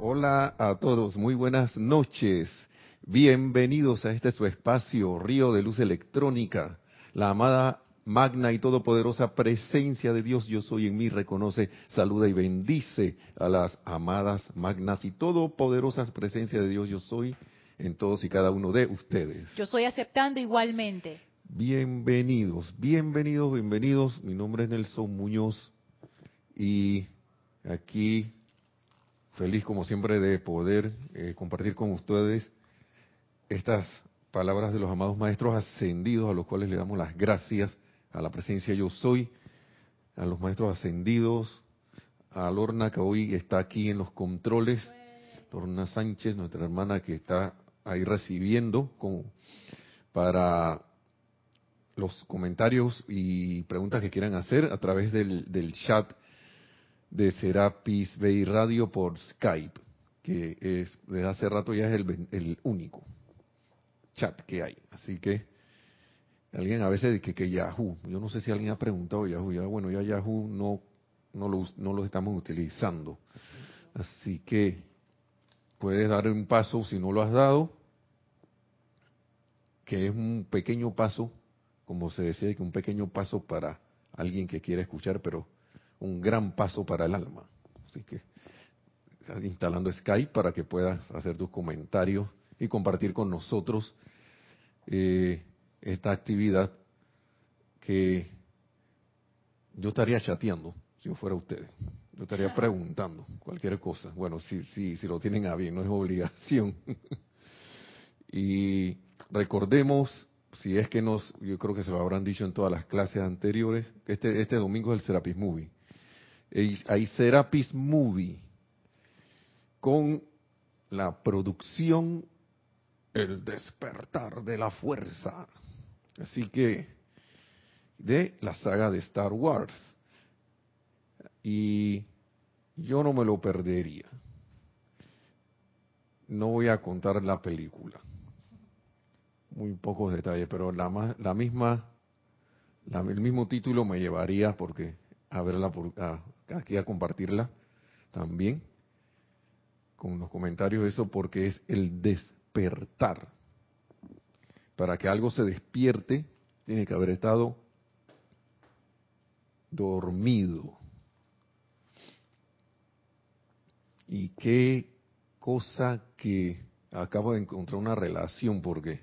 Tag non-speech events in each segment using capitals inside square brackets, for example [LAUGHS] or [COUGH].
Hola a todos, muy buenas noches. Bienvenidos a este su espacio, Río de Luz Electrónica. La amada, magna y todopoderosa presencia de Dios, yo soy en mí, reconoce, saluda y bendice a las amadas, magnas y todopoderosas presencias de Dios, yo soy en todos y cada uno de ustedes. Yo soy aceptando igualmente. Bienvenidos, bienvenidos, bienvenidos. Mi nombre es Nelson Muñoz y aquí feliz como siempre de poder eh, compartir con ustedes estas palabras de los amados maestros ascendidos a los cuales le damos las gracias a la presencia yo soy, a los maestros ascendidos, a Lorna que hoy está aquí en los controles, Lorna Sánchez, nuestra hermana que está ahí recibiendo con, para los comentarios y preguntas que quieran hacer a través del, del chat de Serapis Bay Radio por Skype, que es desde hace rato ya es el, el único chat que hay. Así que alguien a veces dice que, Yahoo, yo no sé si alguien ha preguntado Yahoo, ya bueno, ya Yahoo no no lo, no lo estamos utilizando. Así que puedes dar un paso si no lo has dado, que es un pequeño paso, como se decía, que un pequeño paso para alguien que quiere escuchar, pero un gran paso para el alma. Así que instalando Skype para que puedas hacer tus comentarios y compartir con nosotros eh, esta actividad que yo estaría chateando si yo fuera usted. Yo estaría preguntando cualquier cosa. Bueno, si, si, si lo tienen a bien, no es obligación. [LAUGHS] y recordemos, si es que nos, yo creo que se lo habrán dicho en todas las clases anteriores, este, este domingo es el Serapis Movie hay Serapis Movie con la producción El despertar de la fuerza. Así que de la saga de Star Wars. Y yo no me lo perdería. No voy a contar la película. Muy pocos detalles, pero la, la misma, el mismo título me llevaría porque a verla por, a, aquí a compartirla también con los comentarios eso porque es el despertar. Para que algo se despierte, tiene que haber estado dormido. Y qué cosa que acabo de encontrar una relación porque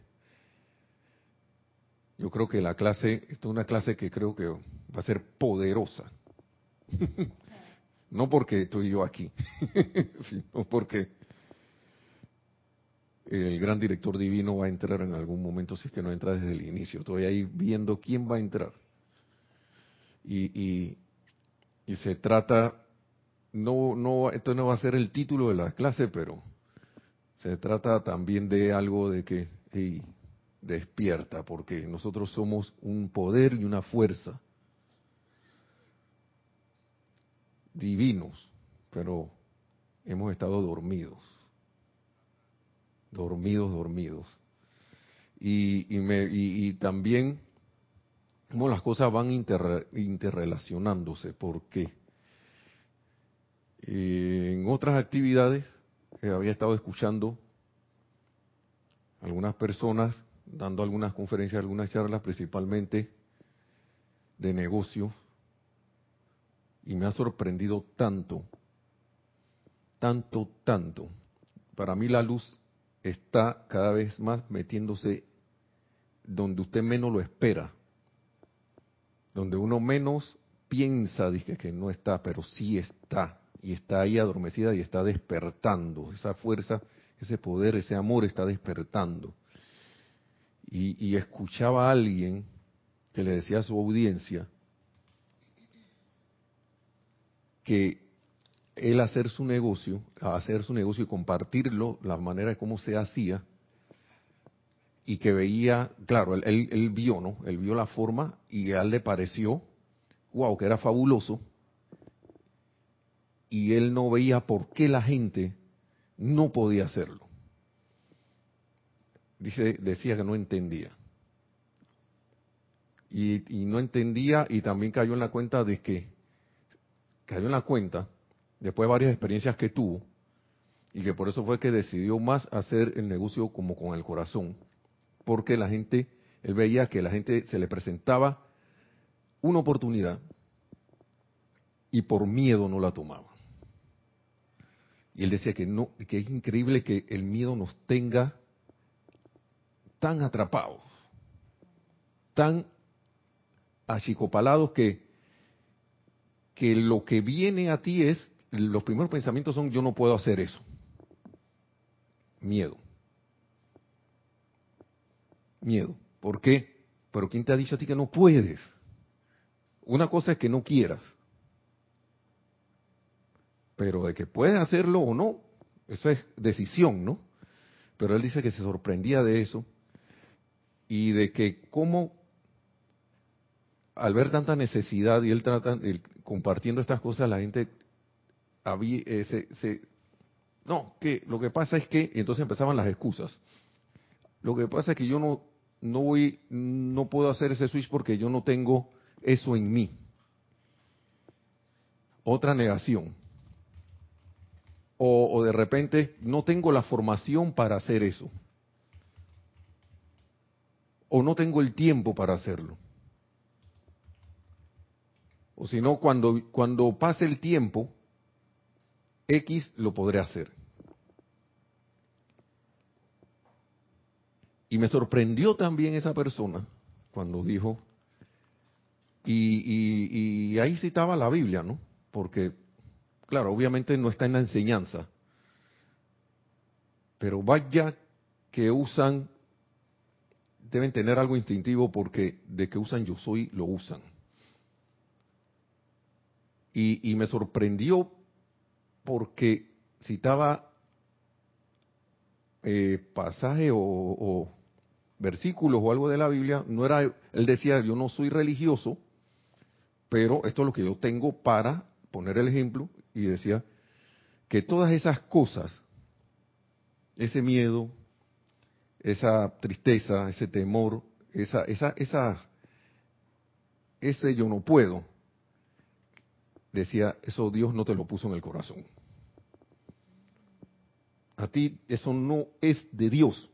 yo creo que la clase, esto es una clase que creo que va a ser poderosa. [LAUGHS] no porque estoy yo aquí, [LAUGHS] sino porque el gran director divino va a entrar en algún momento si es que no entra desde el inicio. Estoy ahí viendo quién va a entrar. Y, se trata, no, no, esto no va a ser el título de la clase, pero se trata también de algo de que despierta, porque nosotros somos un poder y una fuerza divinos, pero hemos estado dormidos, dormidos, dormidos. Y, y, me, y, también cómo las cosas van interrelacionándose, porque en otras actividades había estado escuchando algunas personas dando algunas conferencias, algunas charlas, principalmente de negocios, y me ha sorprendido tanto, tanto, tanto. Para mí la luz está cada vez más metiéndose donde usted menos lo espera, donde uno menos piensa, dije que no está, pero sí está, y está ahí adormecida y está despertando, esa fuerza, ese poder, ese amor está despertando. Y, y escuchaba a alguien que le decía a su audiencia, que él hacer su negocio, hacer su negocio y compartirlo, la manera de cómo se hacía, y que veía, claro, él, vio, ¿no? Él vio la forma y a él le pareció, wow, que era fabuloso, y él no veía por qué la gente no podía hacerlo. Dice, decía que no entendía. Y no entendía y también cayó en la cuenta de que cayó en la cuenta, después de varias experiencias que tuvo, y que por eso fue que decidió más hacer el negocio como con el corazón, porque la gente, él veía que la gente se le presentaba una oportunidad y por miedo no la tomaba. Y él decía que no, que es increíble que el miedo nos tenga tan atrapados, tan achicopalados que, que lo que viene a ti es, los primeros pensamientos son yo no puedo hacer eso. Miedo. Miedo. ¿Por qué? Pero ¿quién te ha dicho a ti que no puedes? Una cosa es que no quieras. Pero de que puedes hacerlo o no, eso es decisión, ¿no? Pero él dice que se sorprendía de eso y de que cómo al ver tanta necesidad y él trata, compartiendo estas cosas, la gente eh, se, no, que lo que pasa es que, y entonces empezaban las excusas. Lo que pasa es que yo no, no voy, no puedo hacer ese switch porque yo no tengo eso en mí. Otra negación. O de repente no tengo la formación para hacer eso. O no tengo el tiempo para hacerlo. O si no, cuando, cuando pase el tiempo, X lo podré hacer. Y me sorprendió también esa persona cuando dijo, y, y, ahí citaba la Biblia, ¿no? Porque, claro, obviamente no está en la enseñanza, pero vaya que usan, deben tener algo instintivo porque de que usan yo soy, lo usan. Y, me sorprendió porque citaba eh, pasaje o, versículos o algo de la Biblia, no era, él decía, yo no soy religioso, pero esto es lo que yo tengo para poner el ejemplo, y decía que todas esas cosas, ese miedo, esa tristeza, ese temor, esa, esa, esa, ese yo no puedo, decía, eso Dios no te lo puso en el corazón. A ti eso no es de Dios.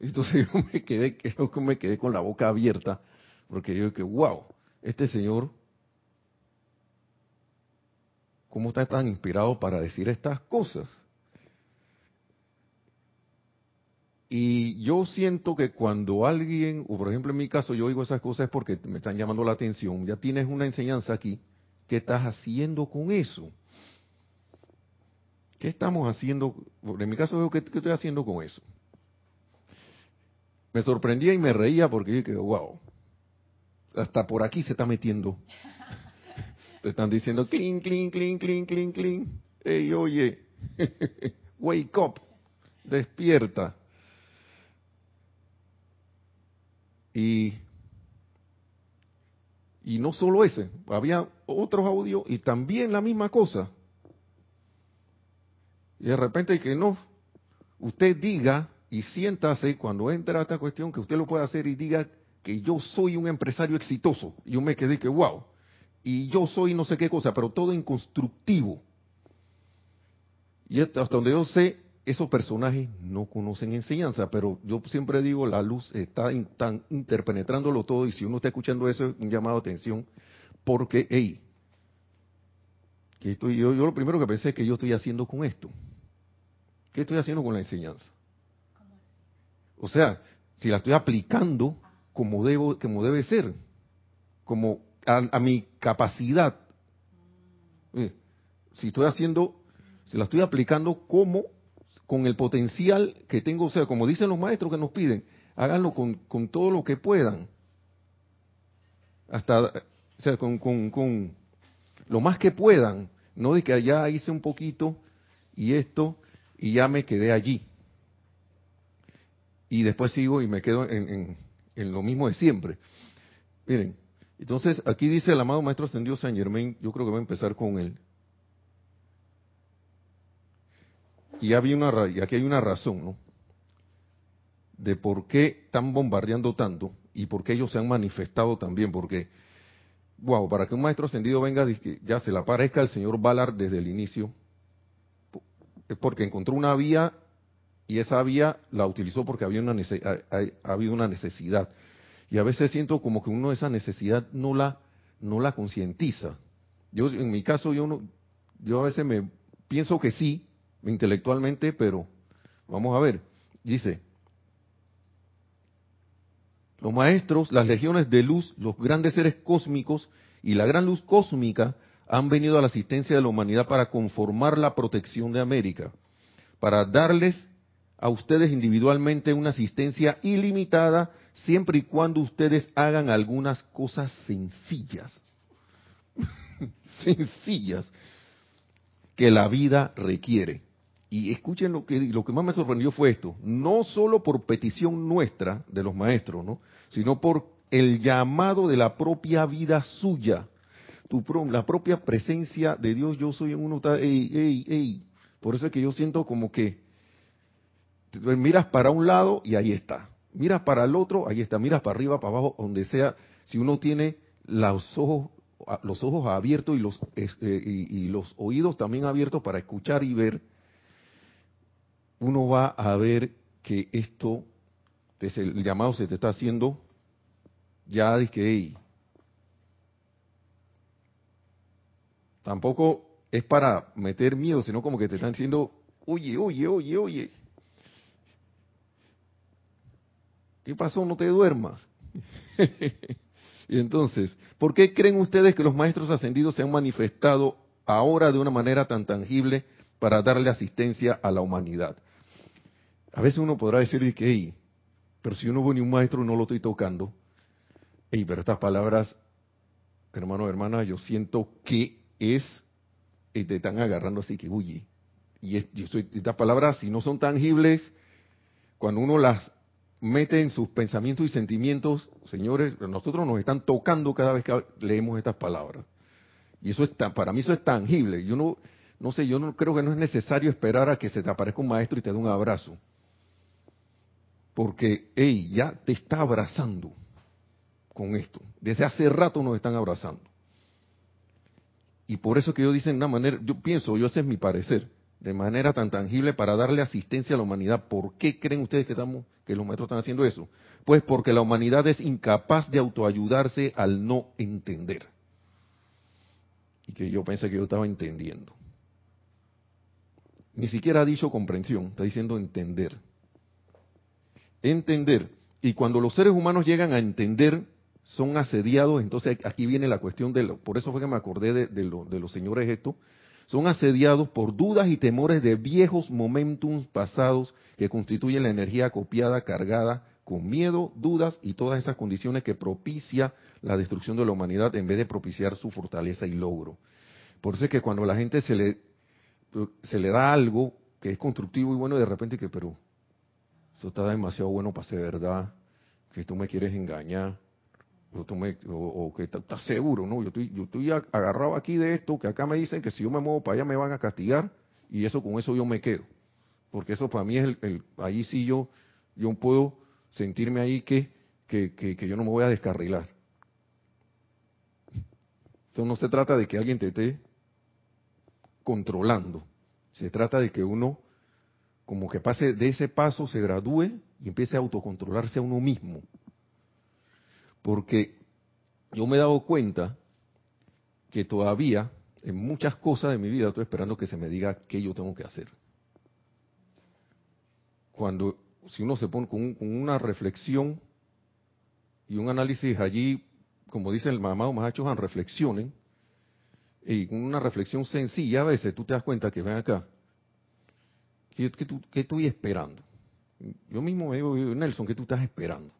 Entonces [LAUGHS] yo me quedé, me quedé con la boca abierta, porque yo que wow, este señor, ¿cómo está tan inspirado para decir estas cosas? Y yo siento que cuando alguien, o por ejemplo en mi caso, yo oigo esas cosas es porque me están llamando la atención, ya tienes una enseñanza aquí, ¿qué estás haciendo con eso? ¿Qué estamos haciendo? En mi caso, ¿qué, estoy haciendo con eso? Me sorprendía y me reía porque dije, wow, hasta por aquí se está metiendo. [LAUGHS] Te están diciendo, clean, clean, clean, clean, clean, clean. Ey, oye, [LAUGHS] wake up, despierta. Y, y no solo ese, había otros audios y también la misma cosa. Y de repente que no, usted diga y siéntase cuando entra esta cuestión que usted lo puede hacer y diga que yo soy un empresario exitoso. Y yo me quedé que, wow, y yo soy no sé qué cosa, pero todo en constructivo. Y hasta donde yo sé, esos personajes no conocen enseñanza, pero yo siempre digo, la luz está interpenetrándolo todo y si uno está escuchando eso es un llamado de atención, porque, hey, que estoy, yo, yo lo primero que pensé es que yo estoy haciendo con esto. ¿Qué estoy haciendo con la enseñanza? O sea, si la estoy aplicando como debo, como debe ser, como a, mi capacidad. Eh, si estoy haciendo, si la estoy aplicando como con el potencial que tengo, o sea, como dicen los maestros que nos piden, háganlo con, con todo lo que puedan. Hasta, o sea, con, con, con lo más que puedan. No de que allá hice un poquito y esto y ya me quedé allí. Y después sigo y me quedo en, en, lo mismo de siempre. Miren, entonces aquí dice el amado Maestro Ascendido San Germain, yo creo que voy a empezar con él. Y, había una, aquí hay una razón, ¿no? De por qué están bombardeando tanto y por qué ellos se han manifestado también, porque, wow, para que un maestro ascendido venga, ya se le aparezca el señor Valar desde el inicio, es porque encontró una vía y esa vía la utilizó porque había una ha, habido una necesidad. Y a veces siento como que uno esa necesidad no la no la concientiza. Yo en mi caso yo no, yo a veces me pienso que sí intelectualmente, pero vamos a ver. Dice, los maestros, las legiones de luz, los grandes seres cósmicos y la gran luz cósmica han venido a la asistencia de la humanidad para conformar la protección de América, para darles a ustedes individualmente una asistencia ilimitada siempre y cuando ustedes hagan algunas cosas sencillas, [LAUGHS] sencillas, que la vida requiere. Y escuchen lo que, lo que más me sorprendió fue esto, no solo por petición nuestra de los maestros, ¿no? sino por el llamado de la propia vida suya, tu, la propia presencia de Dios, yo soy en uno, ey, ey, ey. Por eso es que yo siento como que miras para un lado y ahí está, miras para el otro, ahí está, miras para arriba, para abajo, donde sea, si uno tiene los ojos los ojos abiertos y los, eh, y los oídos también abiertos para escuchar y ver, uno va a ver que esto, el llamado se te está haciendo ya de que tampoco es para meter miedo, sino como que te están diciendo, oye, oye, oye, oye, ¿qué pasó? No te duermas. [LAUGHS] y entonces, ¿por qué creen ustedes que los maestros ascendidos se han manifestado ahora de una manera tan tangible para darle asistencia a la humanidad? A veces uno podrá decir que, hey, pero si yo no voy ni un maestro no lo estoy tocando. Hey, pero estas palabras, hermano, hermana, yo siento que es, y te están agarrando así que, uy, y estas palabras, si no son tangibles, cuando uno las mete en sus pensamientos y sentimientos, señores, nosotros nos están tocando cada vez que leemos estas palabras. Y eso está, para mí eso es tangible. Yo no, no sé, yo no creo que no es necesario esperar a que se te aparezca un maestro y te dé un abrazo. Porque, hey, ya te está abrazando con esto. Desde hace rato nos están abrazando. Y por eso que yo dice de una manera, yo pienso, yo ese es mi parecer, de manera tan tangible para darle asistencia a la humanidad. ¿Por qué creen ustedes que estamos, que los maestros están haciendo eso? Pues porque la humanidad es incapaz de autoayudarse al no entender. Y que yo pensé que yo estaba entendiendo. Ni siquiera ha dicho comprensión, está diciendo entender entender. Y cuando los seres humanos llegan a entender, son asediados, entonces aquí viene la cuestión de lo, por eso fue que me acordé de, de los señores esto, son asediados por dudas y temores de viejos momentums pasados que constituyen la energía copiada, cargada con miedo, dudas y todas esas condiciones que propicia la destrucción de la humanidad en vez de propiciar su fortaleza y logro. Por eso es que cuando a la gente se le, se le da algo que es constructivo y bueno, de repente que, pero eso está demasiado bueno para ser verdad, que tú me quieres engañar, o, tú me, o, que estás seguro, ¿no? Yo estoy, yo estoy agarrado aquí de esto, que acá me dicen que si yo me muevo para allá me van a castigar, y eso con eso yo me quedo. Porque eso para mí es el, el ahí sí yo, yo puedo sentirme ahí que, que, que, que yo no me voy a descarrilar. Esto no se trata de que alguien te esté controlando. Se trata de que uno como que pase de ese paso, se gradúe y empiece a autocontrolarse a uno mismo. Porque yo me he dado cuenta que todavía en muchas cosas de mi vida estoy esperando que se me diga qué yo tengo que hacer. Cuando, si uno se pone con, una reflexión y un análisis allí, como dice el mamado Mahacho reflexionen, y con una reflexión sencilla, a veces tú te das cuenta que ven acá, ¿Qué, estoy esperando? Yo mismo me digo, Nelson, ¿qué tú estás esperando?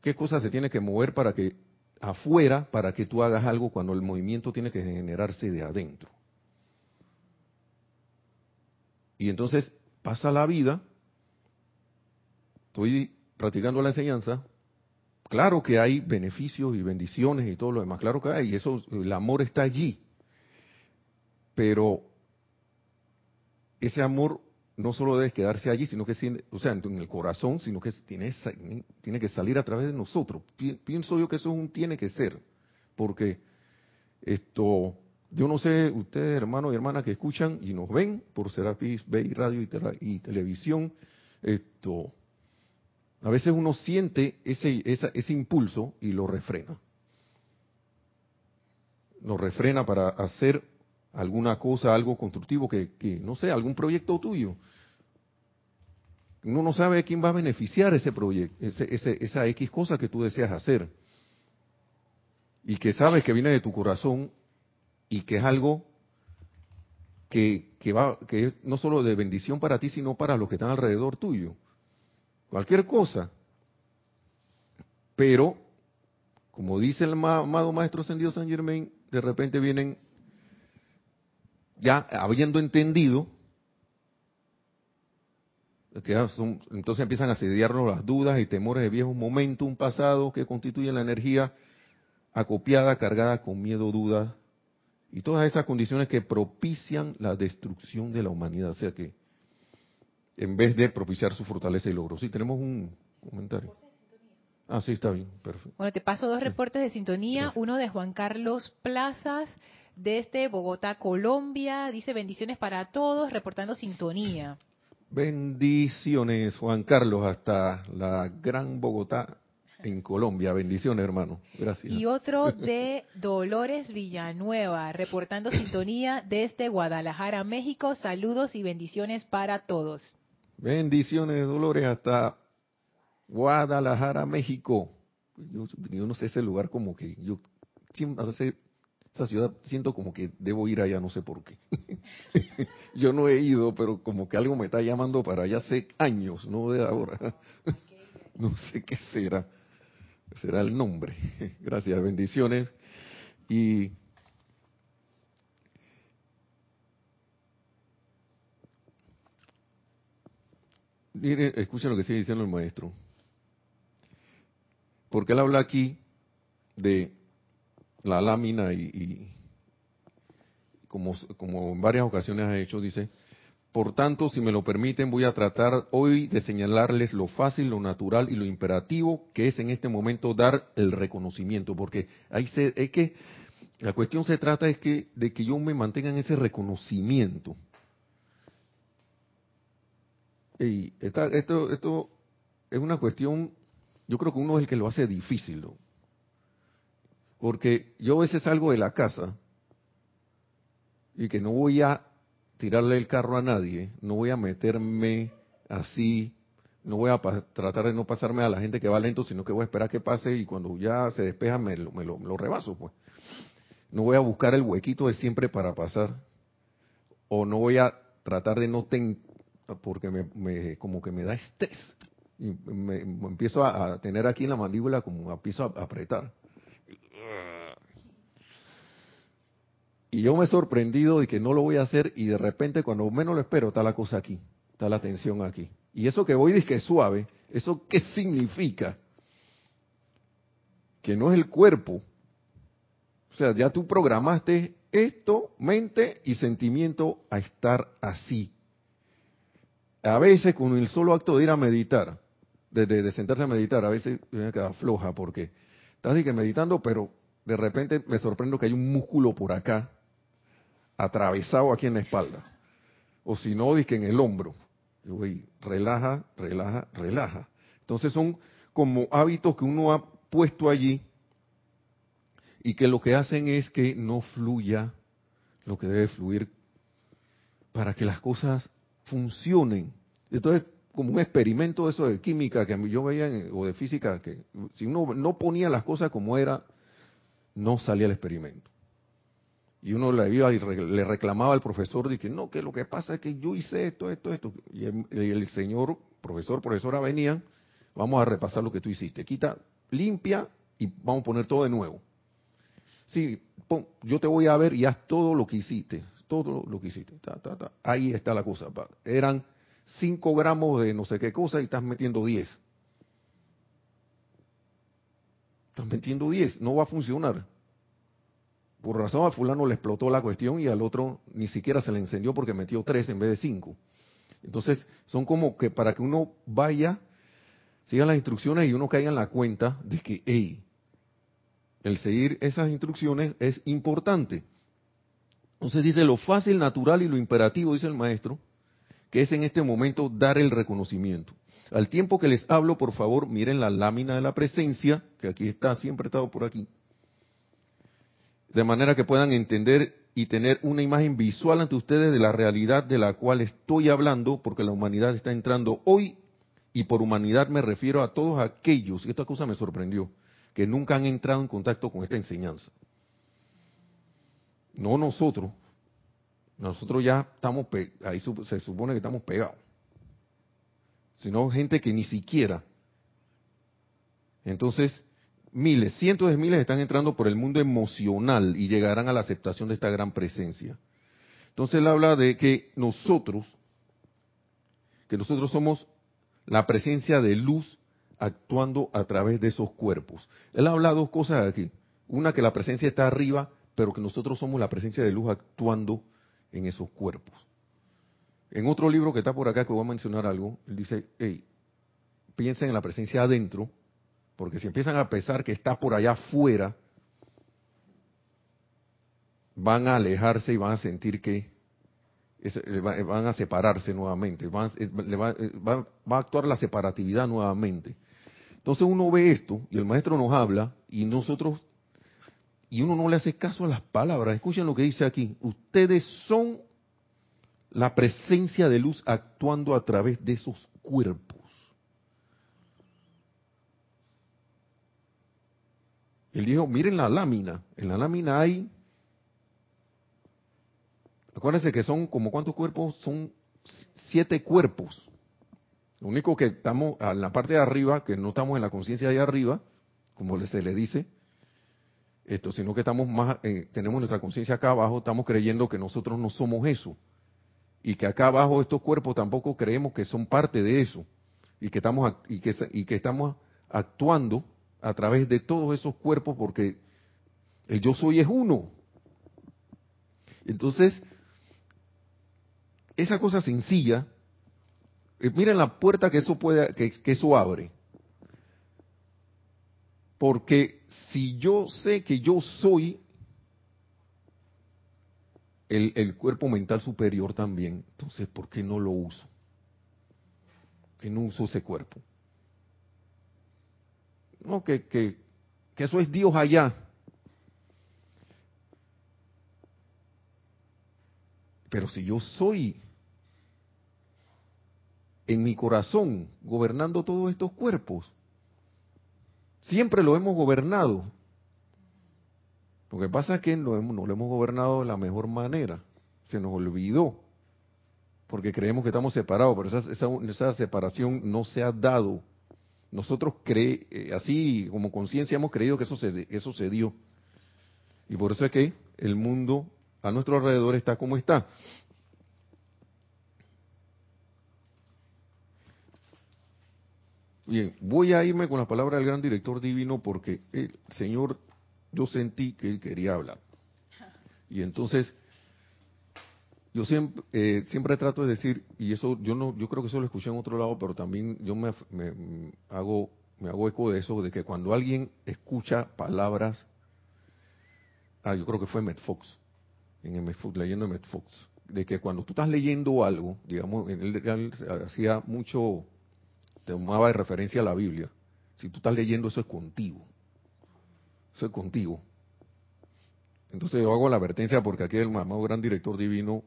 ¿Qué cosa se tiene que mover para que afuera, para que tú hagas algo cuando el movimiento tiene que generarse de adentro? Y entonces pasa la vida, estoy practicando la enseñanza, claro que hay beneficios y bendiciones y todo lo demás, claro que hay, eso, el amor está allí, pero ese amor no solo debe quedarse allí, sino que, o sea, en el corazón, sino que tiene, que salir a través de nosotros. Pienso yo que eso tiene que ser, porque esto, yo no sé, ustedes hermanos y hermanas que escuchan y nos ven por Serapis Bay Radio y, y televisión, esto, a veces uno siente ese, ese impulso y lo refrena. Lo refrena para hacer alguna cosa, algo constructivo, que, que no sé, algún proyecto tuyo. Uno no sabe quién va a beneficiar ese proyecto, ese, esa X cosa que tú deseas hacer. Y que sabes que viene de tu corazón y que es algo que, que, va, que es no solo de bendición para ti, sino para los que están alrededor tuyo. Cualquier cosa. Pero, como dice el amado Maestro Ascendido San Germain, de repente vienen, ya habiendo entendido, que entonces empiezan a asediarnos las dudas y temores de viejos momentos, un pasado que constituyen la energía acopiada, cargada con miedo, duda, y todas esas condiciones que propician la destrucción de la humanidad. O sea que, en vez de propiciar su fortaleza y logro. Sí, tenemos un comentario. Ah, sí, está bien, perfecto. Bueno, te paso dos reportes de sintonía. Uno de Juan Carlos Plazas, desde Bogotá, Colombia. Dice bendiciones para todos, reportando sintonía. Bendiciones, Juan Carlos, hasta la gran Bogotá, en Colombia. Bendiciones, hermano. Gracias. Y otro de [LAUGHS] Dolores Villanueva, reportando sintonía desde Guadalajara, México. Saludos y bendiciones para todos. Bendiciones, Dolores, hasta Guadalajara, México. Yo, no sé ese lugar como que yo a veces esa ciudad siento como que debo ir allá, no sé por qué. [LAUGHS] yo no he ido, pero como que algo me está llamando para allá hace años, no de ahora. [LAUGHS] no sé qué será será el nombre. [LAUGHS] Gracias, bendiciones. Y miren, escuchen lo que sigue diciendo el maestro. Porque él habla aquí de la lámina y, como, en varias ocasiones ha hecho, dice, por tanto, si me lo permiten, voy a tratar hoy de señalarles lo fácil, lo natural y lo imperativo que es en este momento dar el reconocimiento, porque ahí se, es que la cuestión se trata es que de que yo me mantenga en ese reconocimiento. Y esto, esto es una cuestión, yo creo que uno es el que lo hace difícil, porque yo a veces salgo de la casa y que no voy a tirarle el carro a nadie, no voy a meterme así, no voy a tratar de no pasarme a la gente que va lento, sino que voy a esperar que pase y cuando ya se despeja me lo, me lo, rebaso, pues. No voy a buscar el huequito de siempre para pasar, o no voy a tratar de no ten, porque me, como que me da estrés, y me, empiezo a, a, tener aquí en la mandíbula como empiezo a apretar. Y yo me he sorprendido de que no lo voy a hacer y de repente cuando menos lo espero está la cosa aquí, está la tensión aquí. Y eso que voy que es suave, ¿eso qué significa? Que no es el cuerpo. O sea, ya tú programaste esto, mente y sentimiento a estar así. A veces con el solo acto de ir a meditar, de, sentarse a meditar, a veces me queda floja porque estás que meditando, pero de repente me sorprendo que hay un músculo por acá atravesado aquí en la espalda. O si no, que en el hombro. Voy, relaja, relaja, relaja. Entonces son como hábitos que uno ha puesto allí y que lo que hacen es que no fluya lo que debe fluir para que las cosas funcionen. Entonces, como un experimento de eso de química que yo veía o de física, que si uno no ponía las cosas como era, no salía el experimento. Y uno le iba y le reclamaba al profesor de que no, que lo que pasa es que yo hice esto, esto, esto. Y el, señor, profesor, profesora venían, vamos a repasar lo que tú hiciste. Quita, limpia y vamos a poner todo de nuevo. Sí, yo te voy a ver y haz todo lo que hiciste, todo lo que hiciste. Ahí está la cosa. Eran 5 gramos de no sé qué cosa y estás metiendo 10. Estás metiendo 10, no va a funcionar por razón a fulano le explotó la cuestión y al otro ni siquiera se le encendió porque metió tres en vez de cinco. Entonces, son como que para que uno vaya, siga las instrucciones y uno caiga en la cuenta de que, el seguir esas instrucciones es importante. Entonces dice lo fácil, natural y lo imperativo, dice el maestro, que es en este momento dar el reconocimiento. Al tiempo que les hablo, por favor, miren la lámina de la presencia, que aquí está, siempre he estado por aquí, de manera que puedan entender y tener una imagen visual ante ustedes de la realidad de la cual estoy hablando, porque la humanidad está entrando hoy, y por humanidad me refiero a todos aquellos, y esta cosa me sorprendió, que nunca han entrado en contacto con esta enseñanza. No nosotros, nosotros ya estamos, ahí se supone que estamos pegados, sino gente que ni siquiera. Entonces, miles, cientos de miles están entrando por el mundo emocional y llegarán a la aceptación de esta gran presencia. Entonces él habla de que nosotros, que nosotros somos la presencia de luz actuando a través de esos cuerpos. Él habla dos cosas aquí. Una, que la presencia está arriba, pero que nosotros somos la presencia de luz actuando en esos cuerpos. En otro libro que está por acá, que voy a mencionar algo, él dice, hey, piensen en la presencia adentro, porque si empiezan a pensar que está por allá afuera, van a alejarse y van a sentir que van a separarse nuevamente, va, a actuar la separatividad nuevamente. Entonces uno ve esto y el maestro nos habla y nosotros, y uno no le hace caso a las palabras. Escuchen lo que dice aquí. Ustedes son la presencia de luz actuando a través de esos cuerpos. Él dijo, miren la lámina. En la lámina hay, acuérdense que son como cuántos cuerpos, son siete cuerpos. Lo único que estamos en la parte de arriba, que no estamos en la conciencia de arriba, como se le dice, esto, sino que estamos más, eh, tenemos nuestra conciencia acá abajo, estamos creyendo que nosotros no somos eso. Y que acá abajo estos cuerpos tampoco creemos que son parte de eso. Y que estamos, y que, y que estamos actuando a través de todos esos cuerpos porque el yo soy es uno. Entonces, esa cosa sencilla, eh, miren la puerta que eso puede, que, eso abre. Porque si yo sé que yo soy el, el, cuerpo mental superior también, entonces ¿por qué no lo uso? ¿Por qué no uso ese cuerpo? No, que, que, eso es Dios allá. Pero si yo soy en mi corazón gobernando todos estos cuerpos, siempre lo hemos gobernado. Lo que pasa es que no, lo hemos gobernado de la mejor manera. Se nos olvidó. Porque creemos que estamos separados, pero esa, esa separación no se ha dado nosotros cre eh, así como conciencia hemos creído que eso, se, eso dio. Y por eso es que el mundo a nuestro alrededor está como está. Bien, voy a irme con la palabra del gran director divino porque el Señor, yo sentí que él quería hablar. Y entonces yo siempre, eh, siempre trato de decir, y eso yo no, yo creo que eso lo escuché en otro lado, pero también yo me, hago, me hago eco de eso, de que cuando alguien escucha palabras, ah, yo creo que fue Matt Fox, en el leyendo Matt Fox, de que cuando tú estás leyendo algo, digamos, él, hacía mucho, tomaba de referencia a la Biblia. Si tú estás leyendo, eso es contigo. Eso es contigo. Entonces yo hago la advertencia porque aquí el amado gran director divino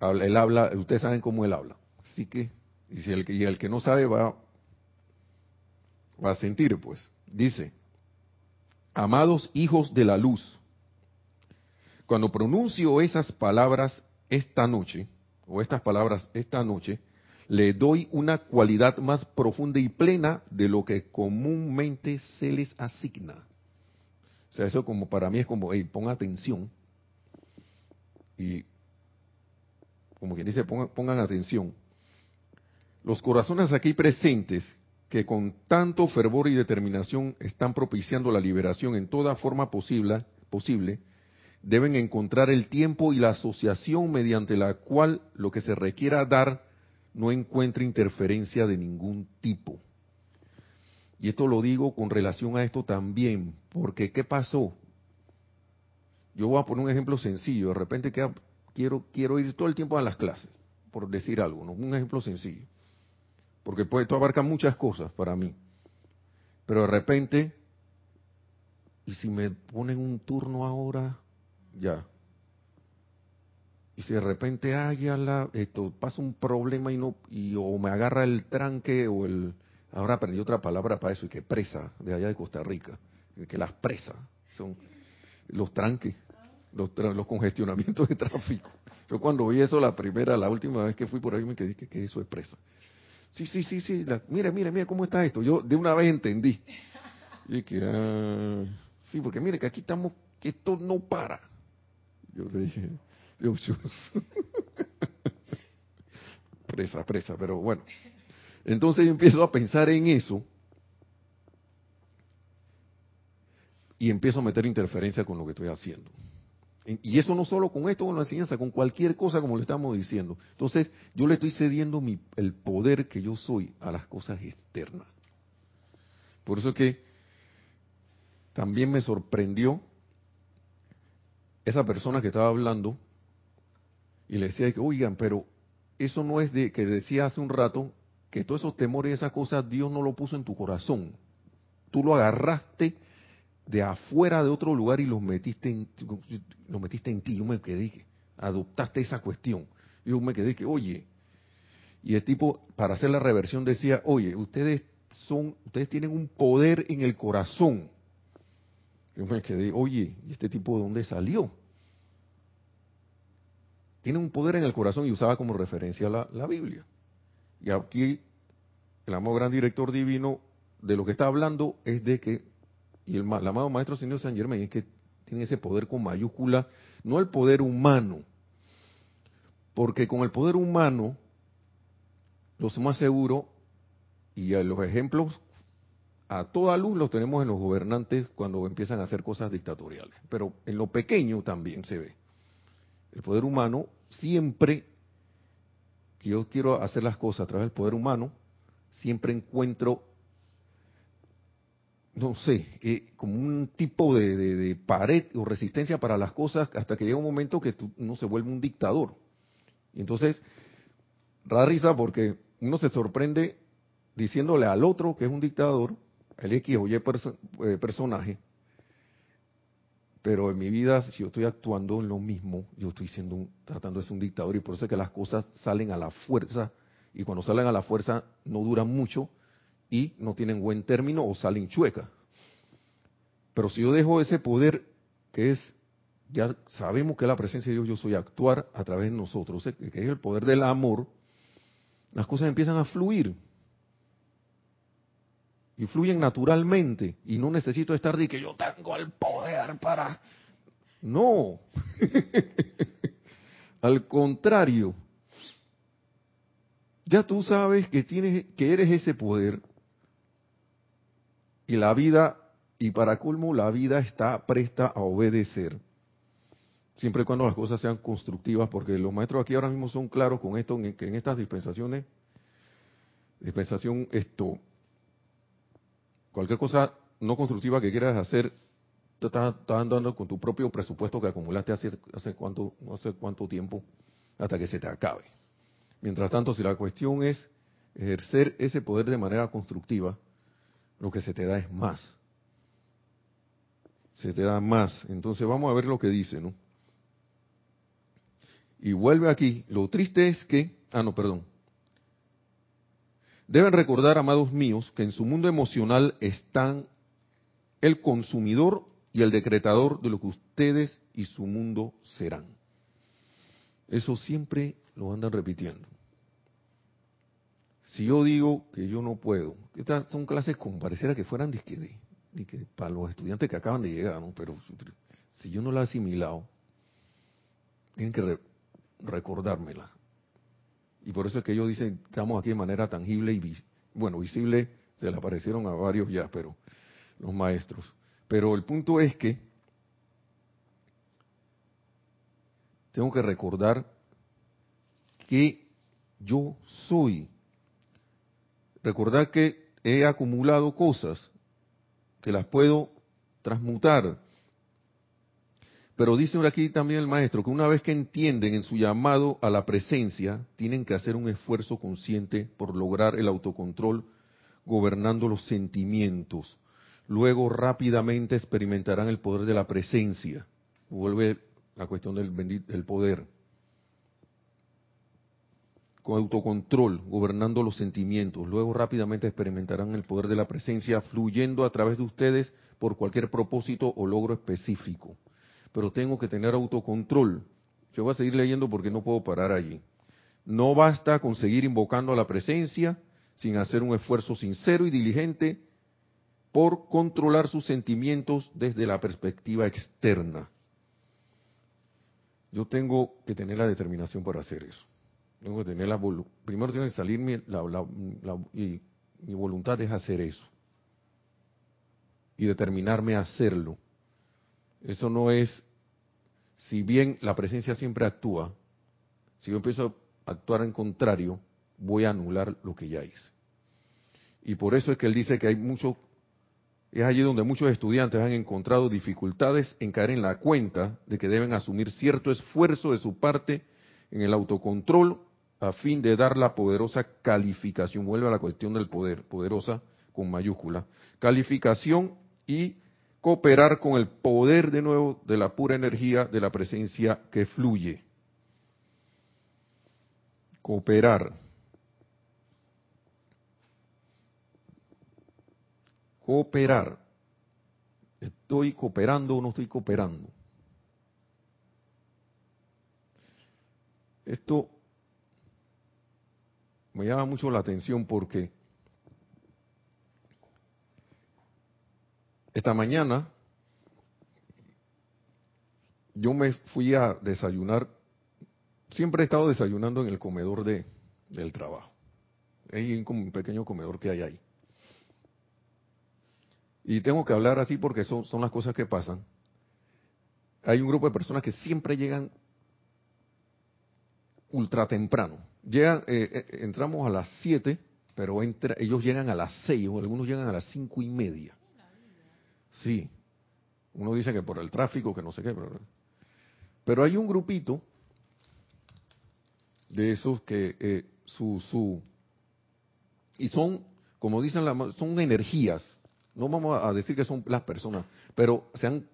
él habla, ustedes saben cómo él habla. Así que, y, si el, que no sabe va, va a sentir, pues. Dice, amados hijos de la luz, cuando pronuncio esas palabras esta noche, o estas palabras esta noche, le doy una cualidad más profunda y plena de lo que comúnmente se les asigna. O sea, eso como para mí es como, hey, pon atención. Y como quien dice, pongan, atención. Los corazones aquí presentes que con tanto fervor y determinación están propiciando la liberación en toda forma posible, posible, deben encontrar el tiempo y la asociación mediante la cual lo que se requiera dar no encuentre interferencia de ningún tipo. Y esto lo digo con relación a esto también, porque ¿qué pasó? Yo voy a poner un ejemplo sencillo. De repente quiero, quiero ir todo el tiempo a las clases, por decir algo, ¿no? Un ejemplo sencillo. Porque puede, esto abarca muchas cosas para mí. Pero de repente, y si me ponen un turno ahora, ya. Y si de repente ay, la, esto pasa un problema y no y o me agarra el tranque o el ahora aprendí otra palabra para eso y que presa de allá de Costa Rica, que las presas son los tranques, los, los congestionamientos de tráfico. Yo cuando vi eso la primera, la última vez que fui por ahí me quedé que, eso es presa. Sí, sí, sí, sí, mire, mire, mire cómo está esto. Yo de una vez entendí. Y que, ah, sí, porque mire que aquí estamos, que esto no para. Yo le dije, Dios, Dios. [LAUGHS] presa, presa, pero bueno. Entonces yo empiezo a pensar en eso y empiezo a meter interferencia con lo que estoy haciendo. Y eso no solo con esto, con la enseñanza, con cualquier cosa como le estamos diciendo. Entonces yo le estoy cediendo el poder que yo soy a las cosas externas. Por eso que también me sorprendió esa persona que estaba hablando y le decía que, oigan, pero eso no es de que decía hace un rato que todos esos temores y esas cosas Dios no lo puso en tu corazón. Tú lo agarraste de afuera de otro lugar y los metiste en, lo metiste en ti. Yo me quedé, adoptaste esa cuestión. Yo me quedé que, oye, y el tipo, para hacer la reversión, decía, oye, ustedes son, ustedes tienen un poder en el corazón. Yo me quedé, oye, ¿y este tipo de dónde salió? Tiene un poder en el corazón y usaba como referencia la, la Biblia. Y aquí el amado gran director divino de lo que está hablando es de que y el, amado Maestro Señor San Germain es que tiene ese poder con mayúscula, no el poder humano, porque con el poder humano, lo más seguro, y los ejemplos a toda luz los tenemos en los gobernantes cuando empiezan a hacer cosas dictatoriales, pero en lo pequeño también se ve. El poder humano siempre, que yo quiero hacer las cosas a través del poder humano, siempre encuentro no sé, eh, como un tipo de, pared o resistencia para las cosas hasta que llega un momento que tú, uno se vuelve un dictador. Y entonces, da risa porque uno se sorprende diciéndole al otro que es un dictador, el X o Y eh, personaje, pero en mi vida, si yo estoy actuando en lo mismo, yo estoy siendo tratando de ser un dictador y por eso es que las cosas salen a la fuerza y cuando salen a la fuerza no duran mucho y no tienen buen término o salen chuecas. Pero si yo dejo ese poder que es, ya sabemos que la presencia de Dios yo soy actuar a través de nosotros, que es el poder del amor, las cosas empiezan a fluir. Y fluyen naturalmente. Y no necesito estar de que yo tengo el poder para... No. [LAUGHS] Al contrario. Ya tú sabes que tienes, que eres ese poder y la vida, y para colmo, la vida está presta a obedecer. Siempre y cuando las cosas sean constructivas, porque los maestros aquí ahora mismo son claros con esto, que en estas dispensaciones, dispensación esto, cualquier cosa no constructiva que quieras hacer, te estás, andando con tu propio presupuesto que acumulaste hace, hace cuánto, no cuánto tiempo, hasta que se te acabe. Mientras tanto, si la cuestión es ejercer ese poder de manera constructiva, lo que se te da es más. Se te da más. Entonces vamos a ver lo que dice, ¿no? Y vuelve aquí. Lo triste es que, ah, no, perdón. Deben recordar, amados míos, que en su mundo emocional están el consumidor y el decretador de lo que ustedes y su mundo serán. Eso siempre lo andan repitiendo. Si yo digo que yo no puedo, estas son clases como pareciera que fueran de, que para los estudiantes que acaban de llegar, pero si yo no la he asimilado, tienen que recordármela. Y por eso es que ellos dicen, estamos aquí de manera tangible y, bueno, visible, se le aparecieron a varios ya, pero los maestros. Pero el punto es que tengo que recordar que yo soy recordar que he acumulado cosas que las puedo transmutar. Pero dice aquí también el maestro que una vez que entienden en su llamado a la presencia, tienen que hacer un esfuerzo consciente por lograr el autocontrol gobernando los sentimientos. Luego rápidamente experimentarán el poder de la presencia. Vuelve la cuestión del, del poder. Con autocontrol, gobernando los sentimientos. Luego rápidamente experimentarán el poder de la presencia fluyendo a través de ustedes por cualquier propósito o logro específico. Pero tengo que tener autocontrol. Yo voy a seguir leyendo porque no puedo parar allí. No basta con seguir invocando a la presencia sin hacer un esfuerzo sincero y diligente por controlar sus sentimientos desde la perspectiva externa. Yo tengo que tener la determinación para hacer eso. Tengo que tener la primero tiene que salir mi, y mi voluntad es hacer eso y determinarme a hacerlo. Eso no es, si bien la presencia siempre actúa, si yo empiezo a actuar en contrario, voy a anular lo que ya hice. Y por eso es que él dice que hay mucho, es allí donde muchos estudiantes han encontrado dificultades en caer en la cuenta de que deben asumir cierto esfuerzo de su parte en el autocontrol a fin de dar la poderosa calificación, vuelve a la cuestión del poder, poderosa con mayúscula, calificación y cooperar con el poder de nuevo de la pura energía de la presencia que fluye. Cooperar. Cooperar. ¿Estoy cooperando o no estoy cooperando? Esto me llama mucho la atención porque esta mañana yo me fui a desayunar, siempre he estado desayunando en el comedor de, del trabajo. Hay un pequeño comedor que hay ahí. Y tengo que hablar así porque son, son las cosas que pasan. Hay un grupo de personas que siempre llegan ultra temprano. Llegan, eh, eh, entramos a las 7, pero ellos llegan a las 6, o algunos llegan a las cinco y media. Sí. Uno dice que por el tráfico, que no sé qué, pero, pero hay un grupito de esos que eh, su, su, y son, como dicen, la, son energías. No vamos a decir que son las personas, pero se han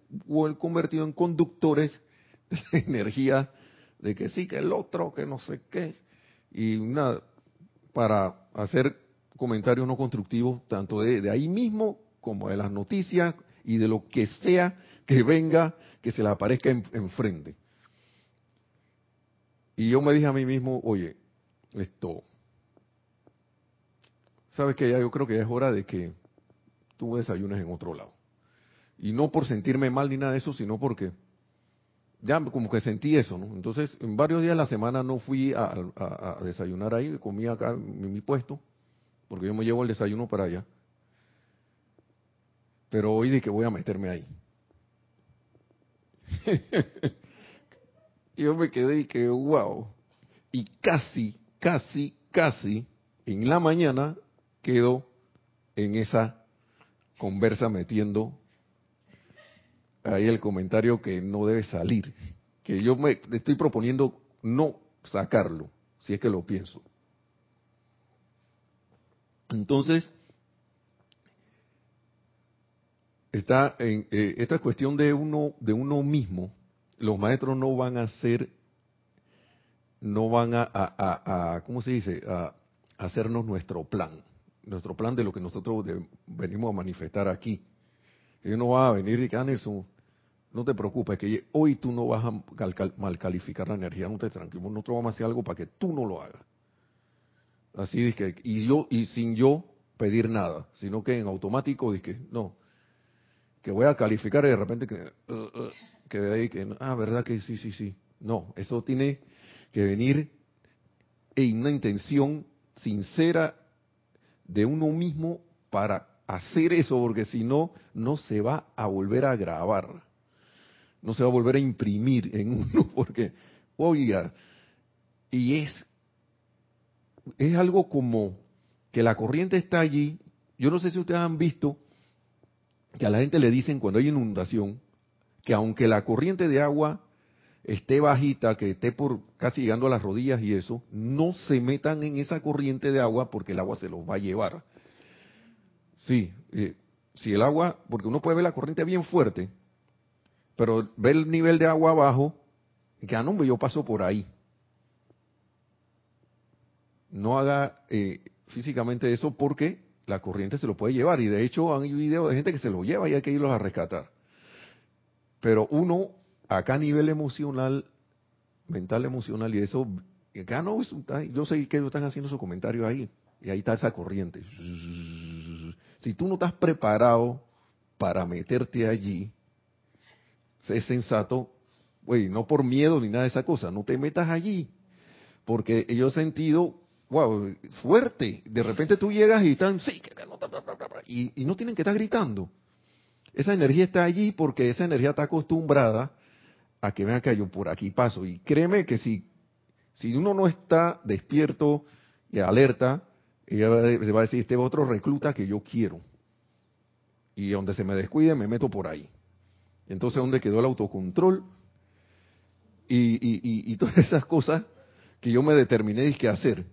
convertido en conductores de [LAUGHS] energía de que sí, que el otro, que no sé qué. Y una, para hacer comentarios no constructivos, tanto de, ahí mismo como de las noticias, y de lo que sea que venga, que se le aparezca enfrente. y yo me dije a mí mismo, oye, esto, sabes que ya yo creo que ya es hora de que tú desayunes en otro lado. Y no por sentirme mal ni nada de eso, sino porque ya como que sentí eso, ¿no? Entonces, en varios días de la semana no fui a, desayunar ahí, comí acá en mi puesto, porque yo me llevo el desayuno para allá. Pero hoy de que voy a meterme ahí. [LAUGHS] yo me quedé y que, wow. Y casi, casi, casi, en la mañana quedo en esa conversa metiendo ahí el comentario que no debe salir. Que yo me estoy proponiendo no sacarlo, si es que lo pienso. Entonces, está en eh, esta cuestión de uno de uno mismo los maestros no van a ser no van a, a, cómo se dice a, hacernos nuestro plan nuestro plan de lo que nosotros venimos a manifestar aquí ellos no van a venir y que eso no te preocupes que hoy tú no vas a mal calificar la energía no te tranquilo. Nosotros vamos a hacer algo para que tú no lo hagas. Así que y yo y sin yo pedir nada sino que en automático dije no que voy a calificar y de repente que, uh, uh, que de ahí que, ah, verdad que sí, sí, sí. No, eso tiene que venir en una intención sincera de uno mismo para hacer eso, porque si no, no se va a volver a grabar, no se va a volver a imprimir en uno, [LAUGHS] porque, oiga, y es, es algo como que la corriente está allí, yo no sé si ustedes han visto que a la gente le dicen cuando hay inundación que aunque la corriente de agua esté bajita, que esté por casi llegando a las rodillas y eso, no se metan en esa corriente de agua porque el agua se los va a llevar. Sí, eh, si el agua, porque uno puede ver la corriente bien fuerte, pero ve el nivel de agua abajo, y que, ah, no, yo paso por ahí. No haga eh, físicamente eso porque la corriente se lo puede llevar. Y de hecho hay videos de gente que se lo lleva y hay que irlos a rescatar. Pero uno, acá a nivel emocional, mental, emocional, y eso, acá no, yo sé que ellos están haciendo su comentario ahí. Y ahí está esa corriente. Si tú no estás preparado para meterte allí, es sensato, güey, no por miedo ni nada de esa cosa, no te metas allí. Porque yo he sentido, wow, fuerte. De repente tú llegas y están, sí, y, y no tienen que estar gritando. Esa energía está allí porque esa energía está acostumbrada a que vean que yo por aquí paso. Y créeme que si, si uno no está despierto y alerta, ella se va a decir, este otro recluta que yo quiero. Y donde se me descuide, me meto por ahí. Entonces, ¿dónde quedó el autocontrol? Y, todas [LAUGHS] esas cosas que yo me determiné que hacer.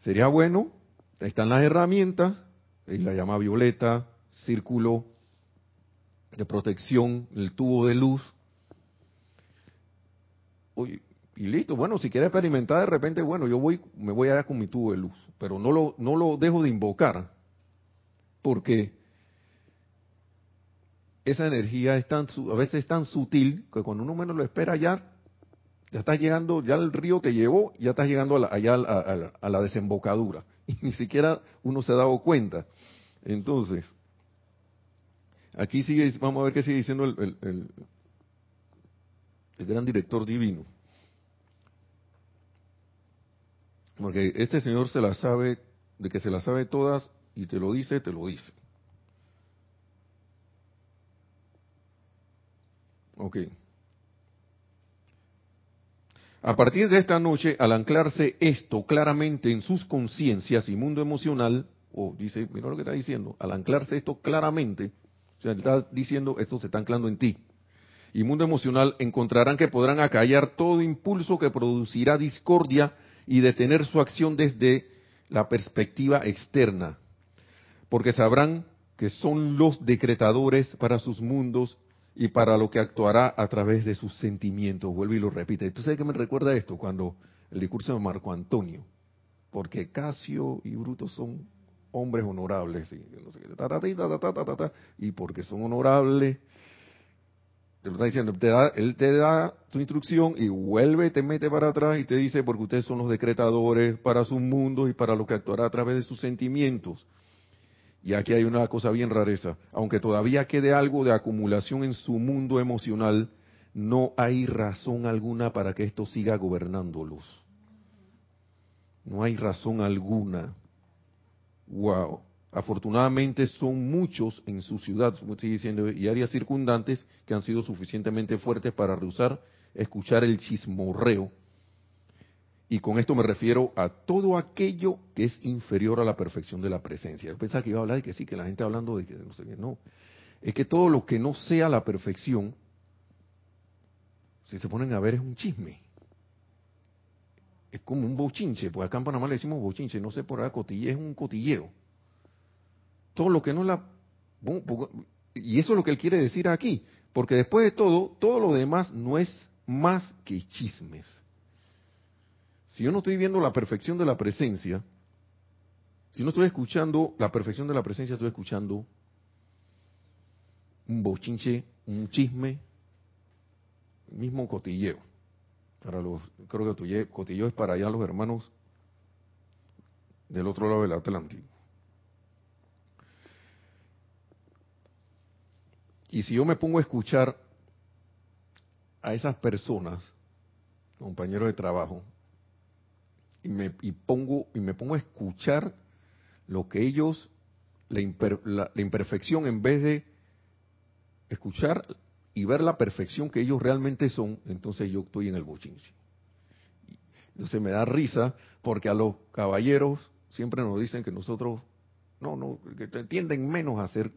Sería bueno, están las herramientas, y la llama violeta, círculo de protección, el tubo de luz. y listo, bueno, si quiere experimentar de repente, bueno, yo voy, me voy allá con mi tubo de luz, pero no lo, no lo dejo de invocar, porque esa energía es tan, a veces es tan sutil que cuando uno menos lo espera ya, ya estás llegando, ya el río te llevó, ya estás llegando a la, allá a, la, desembocadura. [LAUGHS] Y ni siquiera uno se ha dado cuenta. Entonces, aquí sigue, vamos a ver qué sigue diciendo el, el, el gran director divino. Porque este señor se la sabe, de que se la sabe todas y te lo dice, te lo dice. Ok. A partir de esta noche, al anclarse esto claramente en sus conciencias y mundo emocional, o dice, mira lo que está diciendo, al anclarse esto claramente, o sea, está diciendo, esto se está anclando en ti. Y mundo emocional encontrarán que podrán acallar todo impulso que producirá discordia y detener su acción desde la perspectiva externa, porque sabrán que son los decretadores para sus mundos y para lo que actuará a través de sus sentimientos. Vuelve y lo repite. ¿Tú sabes qué me recuerda esto? Cuando el discurso de Marco Antonio, porque Casio y Bruto son hombres honorables, y, porque son honorables, te lo está diciendo, él te da tu instrucción y vuelve, te mete para atrás y te dice, porque ustedes son los decretadores para sus mundos y para lo que actuará a través de sus sentimientos. Y aquí hay una cosa bien rareza. Aunque todavía quede algo de acumulación en su mundo emocional, no hay razón alguna para que esto siga gobernándolos. No hay razón alguna. Wow. Afortunadamente son muchos en su ciudad, como estoy diciendo, y áreas circundantes que han sido suficientemente fuertes para rehusar escuchar el chismorreo y con esto me refiero a todo aquello que es inferior a la perfección de la presencia. Yo pensaba que iba a hablar de que sí, que la gente hablando de que no sé qué, no. Es que todo lo que no sea la perfección, si se ponen a ver, es un chisme. Es como un bochinche, pues acá en Panamá le decimos bochinche, no sé por acá, cotille, es un cotilleo. Todo lo que no la... Y eso es lo que él quiere decir aquí, porque después de todo, todo lo demás no es más que chismes. Si yo no estoy viendo la perfección de la presencia, si no estoy escuchando la perfección de la presencia, estoy escuchando un bochinche, un chisme, mismo cotilleo. Para los, creo que cotilleo es para allá los hermanos del otro lado del Atlántico. Y si yo me pongo a escuchar a esas personas, compañeros de trabajo, y me, pongo, y me pongo a escuchar lo que ellos, la, imperfección, en vez de escuchar y ver la perfección que ellos realmente son, entonces yo estoy en el bochinche. Entonces me da risa porque a los caballeros siempre nos dicen que nosotros, no, no, que tienden menos a ser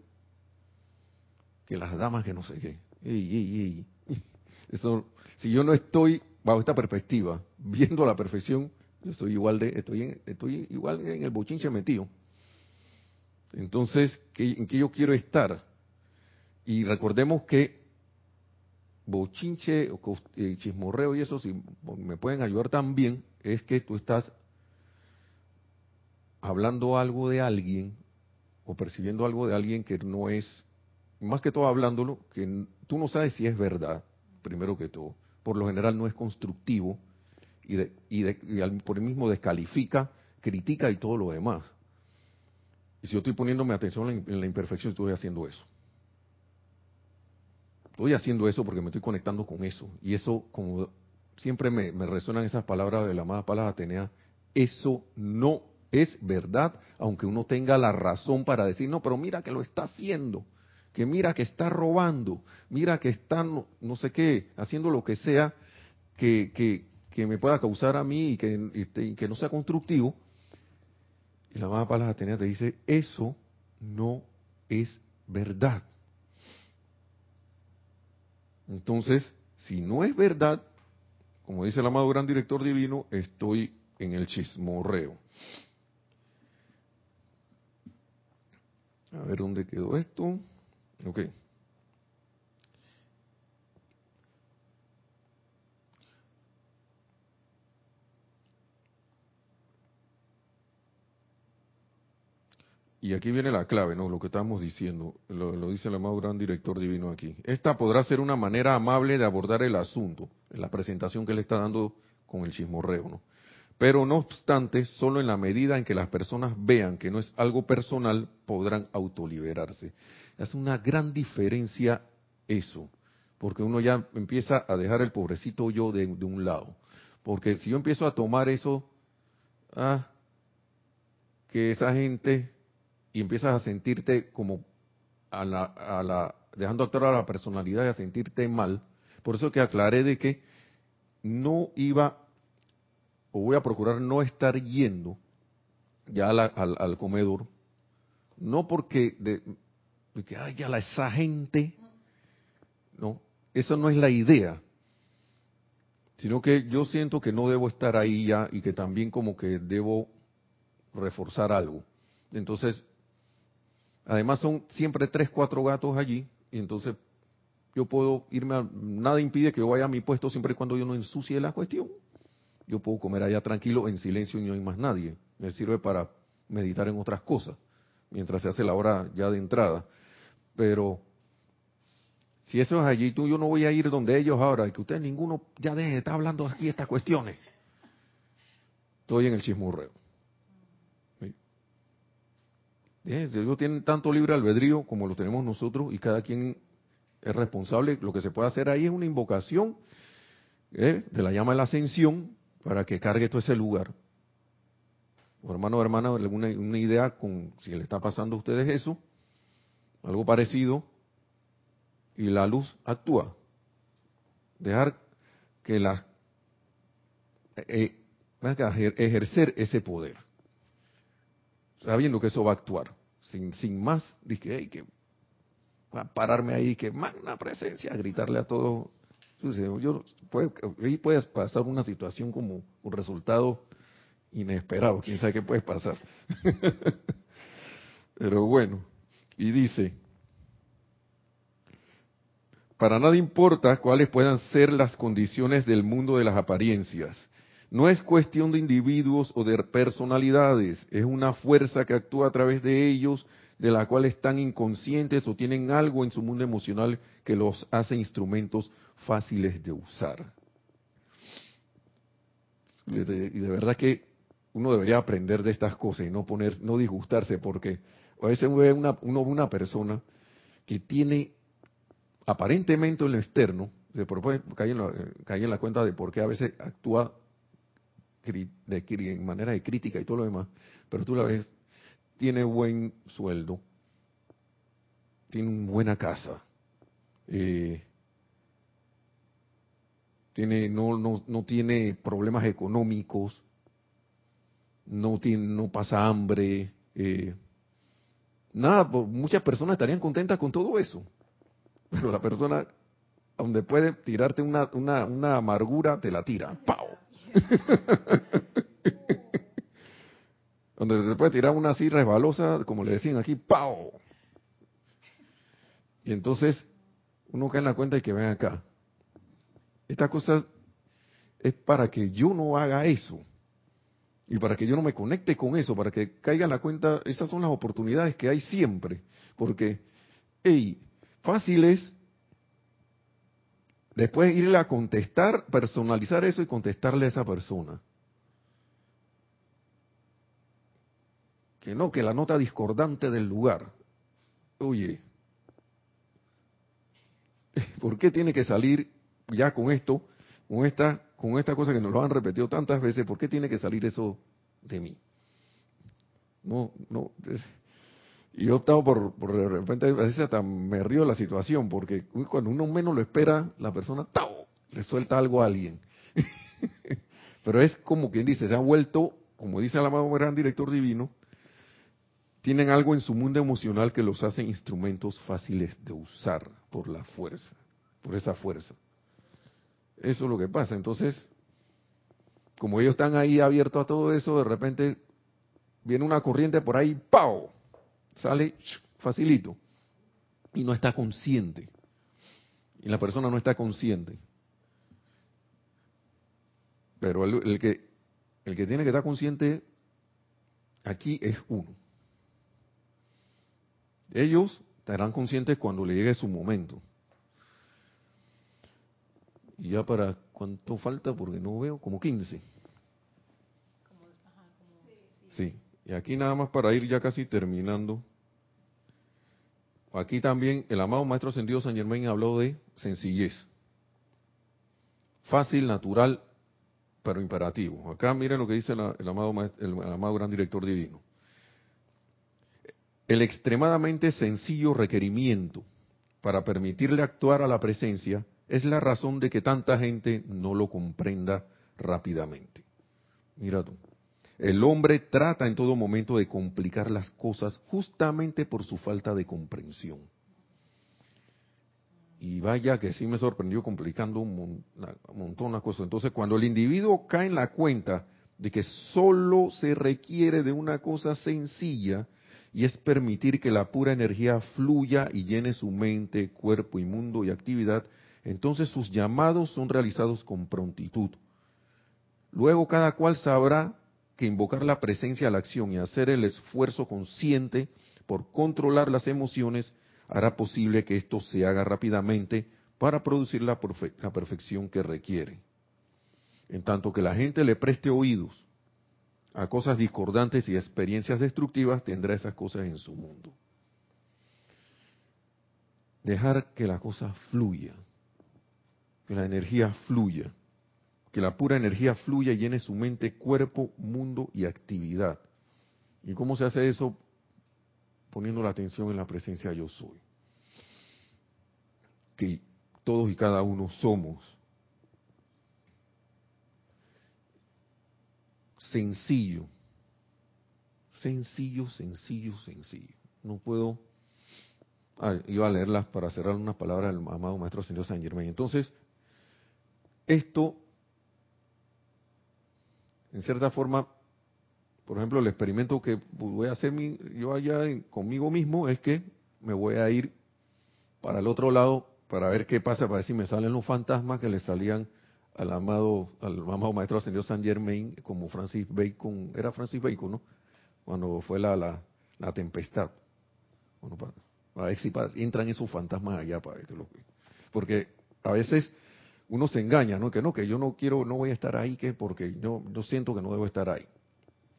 que las damas que no sé qué. [LAUGHS] Eso, si yo no estoy bajo esta perspectiva, viendo la perfección, yo estoy igual de, estoy, estoy igual en el bochinche metido. Entonces, ¿en qué yo quiero estar? Y recordemos que bochinche, eh, chismorreo y eso, si me pueden ayudar también, es que tú estás hablando algo de alguien o percibiendo algo de alguien que no es, más que todo hablándolo, que tú no sabes si es verdad, primero que todo. Por lo general no es constructivo y, y, por el mismo descalifica, critica y todo lo demás. Y si yo estoy poniéndome atención en la imperfección, estoy haciendo eso. Estoy haciendo eso porque me estoy conectando con eso. Y eso, como siempre me, resuenan esas palabras de la amada palabra Atenea, eso no es verdad, aunque uno tenga la razón para decir, no, pero mira que lo está haciendo, que mira que está robando, mira que está no, sé qué, haciendo lo que sea que, que, que me pueda causar a mí y que, que no sea constructivo. Y la amada palabra Atenea te dice, eso no es verdad. Entonces, si no es verdad, como dice el amado gran director divino, estoy en el chismorreo. A ver dónde quedó esto. Ok. Y aquí viene la clave, ¿no? Lo que estamos diciendo, lo, dice el amado gran director divino aquí. Esta podrá ser una manera amable de abordar el asunto, la presentación que le está dando con el chismorreo, ¿no? Pero no obstante, solo en la medida en que las personas vean que no es algo personal, podrán autoliberarse. Es una gran diferencia eso, porque uno ya empieza a dejar el pobrecito yo de, de un lado. Porque si yo empiezo a tomar eso, ah, que esa gente y empiezas a sentirte como a la, a la, dejando actuar a la personalidad y a sentirte mal. Por eso que aclaré de que no iba, o voy a procurar no estar yendo ya al, comedor, no porque de, que, ay, ya la, esa gente, no, eso no es la idea, sino que yo siento que no debo estar ahí ya y que también como que debo reforzar algo. Entonces, Además son siempre tres, cuatro gatos allí, y entonces yo puedo irme a, nada impide que yo vaya a mi puesto siempre y cuando yo no ensucie la cuestión. Yo puedo comer allá tranquilo, en silencio y no hay más nadie. Me sirve para meditar en otras cosas, mientras se hace la hora ya de entrada. Pero si eso es allí, tú yo no voy a ir donde ellos ahora, y que ustedes ninguno ya deje de estar hablando aquí estas cuestiones. Estoy en el chismurreo. Ellos tienen tanto libre albedrío como lo tenemos nosotros y cada quien es responsable. Lo que se puede hacer ahí es una invocación ¿eh? de la llama de la ascensión para que cargue todo ese lugar. O hermano o hermana, alguna una idea con si le está pasando a ustedes eso, algo parecido, y la luz actúa. Dejar que la eh, eh ejercer ese poder sabiendo que eso va a actuar, sin, sin más, dije, hey, que pararme ahí, que magna presencia, gritarle a todo. Yo, puede, ahí puede pasar una situación como un resultado inesperado, quién sabe qué puede pasar. [LAUGHS] Pero bueno, y dice, para nada importa cuáles puedan ser las condiciones del mundo de las apariencias, no es cuestión de individuos o de personalidades, es una fuerza que actúa a través de ellos, de la cual están inconscientes o tienen algo en su mundo emocional que los hace instrumentos fáciles de usar. Y de, verdad que uno debería aprender de estas cosas y no poner, no disgustarse, porque a veces uno ve una, uno una persona que tiene aparentemente en lo externo, se cae en, la, cae en la cuenta de por qué a veces actúa de, en manera de crítica y todo lo demás, pero tú la ves, tiene buen sueldo, tiene una buena casa, eh, tiene, no, no, no tiene problemas económicos, no, tiene, no pasa hambre, eh, nada, muchas personas estarían contentas con todo eso, pero la persona donde puede tirarte una, una, una amargura, te la tira. ¡Pau! [LAUGHS] donde te puede tirar una así resbalosa, como le decían aquí, ¡pau! Y entonces uno cae en la cuenta de que ven acá. Esta cosa es para que yo no haga eso. Y para que yo no me conecte con eso, para que caiga en la cuenta, esas son las oportunidades que hay siempre. Porque, hey, fácil es después irle a contestar, personalizar eso y contestarle a esa persona. Que no, que la nota discordante del lugar. Oye, [LAUGHS] ¿por qué tiene que salir ya con esto, con esta, con esta cosa que nos lo han repetido tantas veces, por qué tiene que salir eso de mí? No, no. Y he optado por, por de repente, a veces hasta me río de la situación, porque cuando uno menos lo espera, la persona ¡tau! le suelta algo a alguien. [LAUGHS] Pero es como quien dice, se ha vuelto, como dice el amado gran director divino, tienen algo en su mundo emocional que los hace instrumentos fáciles de usar por la fuerza, por esa fuerza. Eso es lo que pasa. Entonces, como ellos están ahí abiertos a todo eso, de repente viene una corriente por ahí, ¡pau! Sale facilito. Y no está consciente. Y la persona no está consciente. Pero el, el que, el que tiene que estar consciente aquí es uno. Ellos estarán conscientes cuando le llegue su momento. Y ya para cuánto falta, porque no veo, como 15. Sí, y aquí nada más para ir ya casi terminando. Aquí también el amado Maestro Ascendido San Germain habló de sencillez. Fácil, natural, pero imperativo. Acá miren lo que dice el, amado, el amado Gran Director Divino el extremadamente sencillo requerimiento para permitirle actuar a la presencia es la razón de que tanta gente no lo comprenda rápidamente. Mira tú. El hombre trata en todo momento de complicar las cosas justamente por su falta de comprensión. Y vaya que sí me sorprendió complicando un, montón de cosas. Entonces, cuando el individuo cae en la cuenta de que solo se requiere de una cosa sencilla, y es permitir que la pura energía fluya y llene su mente, cuerpo y mundo y actividad, entonces sus llamados son realizados con prontitud. Luego cada cual sabrá que invocar la presencia a la acción y hacer el esfuerzo consciente por controlar las emociones hará posible que esto se haga rápidamente para producir la, perfección que requiere. En tanto que la gente le preste oídos a cosas discordantes y experiencias destructivas, tendrá esas cosas en su mundo. Dejar que la cosa fluya, que la energía fluya, que la pura energía fluya y llene su mente, cuerpo, mundo y actividad. ¿Y cómo se hace eso? Poniendo la atención en la presencia yo soy. Que todos y cada uno somos sencillo. Sencillo, sencillo, sencillo. No puedo... Ah, iba a leerlas para cerrar unas palabras del amado Maestro Señor San Germain. Entonces, esto, en cierta forma, por ejemplo, el experimento que voy a hacer mi, yo allá conmigo mismo es que me voy a ir para el otro lado para ver qué pasa, para ver si me salen los fantasmas que le salían al amado, al amado maestro ascendido San Germain como Francis Bacon, era Francis Bacon, ¿no? Cuando fue la, la, tempestad. Bueno, para, para ver si entran esos fantasmas allá para que lo Porque a veces uno se engaña, ¿no? Que no, que yo no quiero, no voy a estar ahí, que porque yo, yo siento que no debo estar ahí.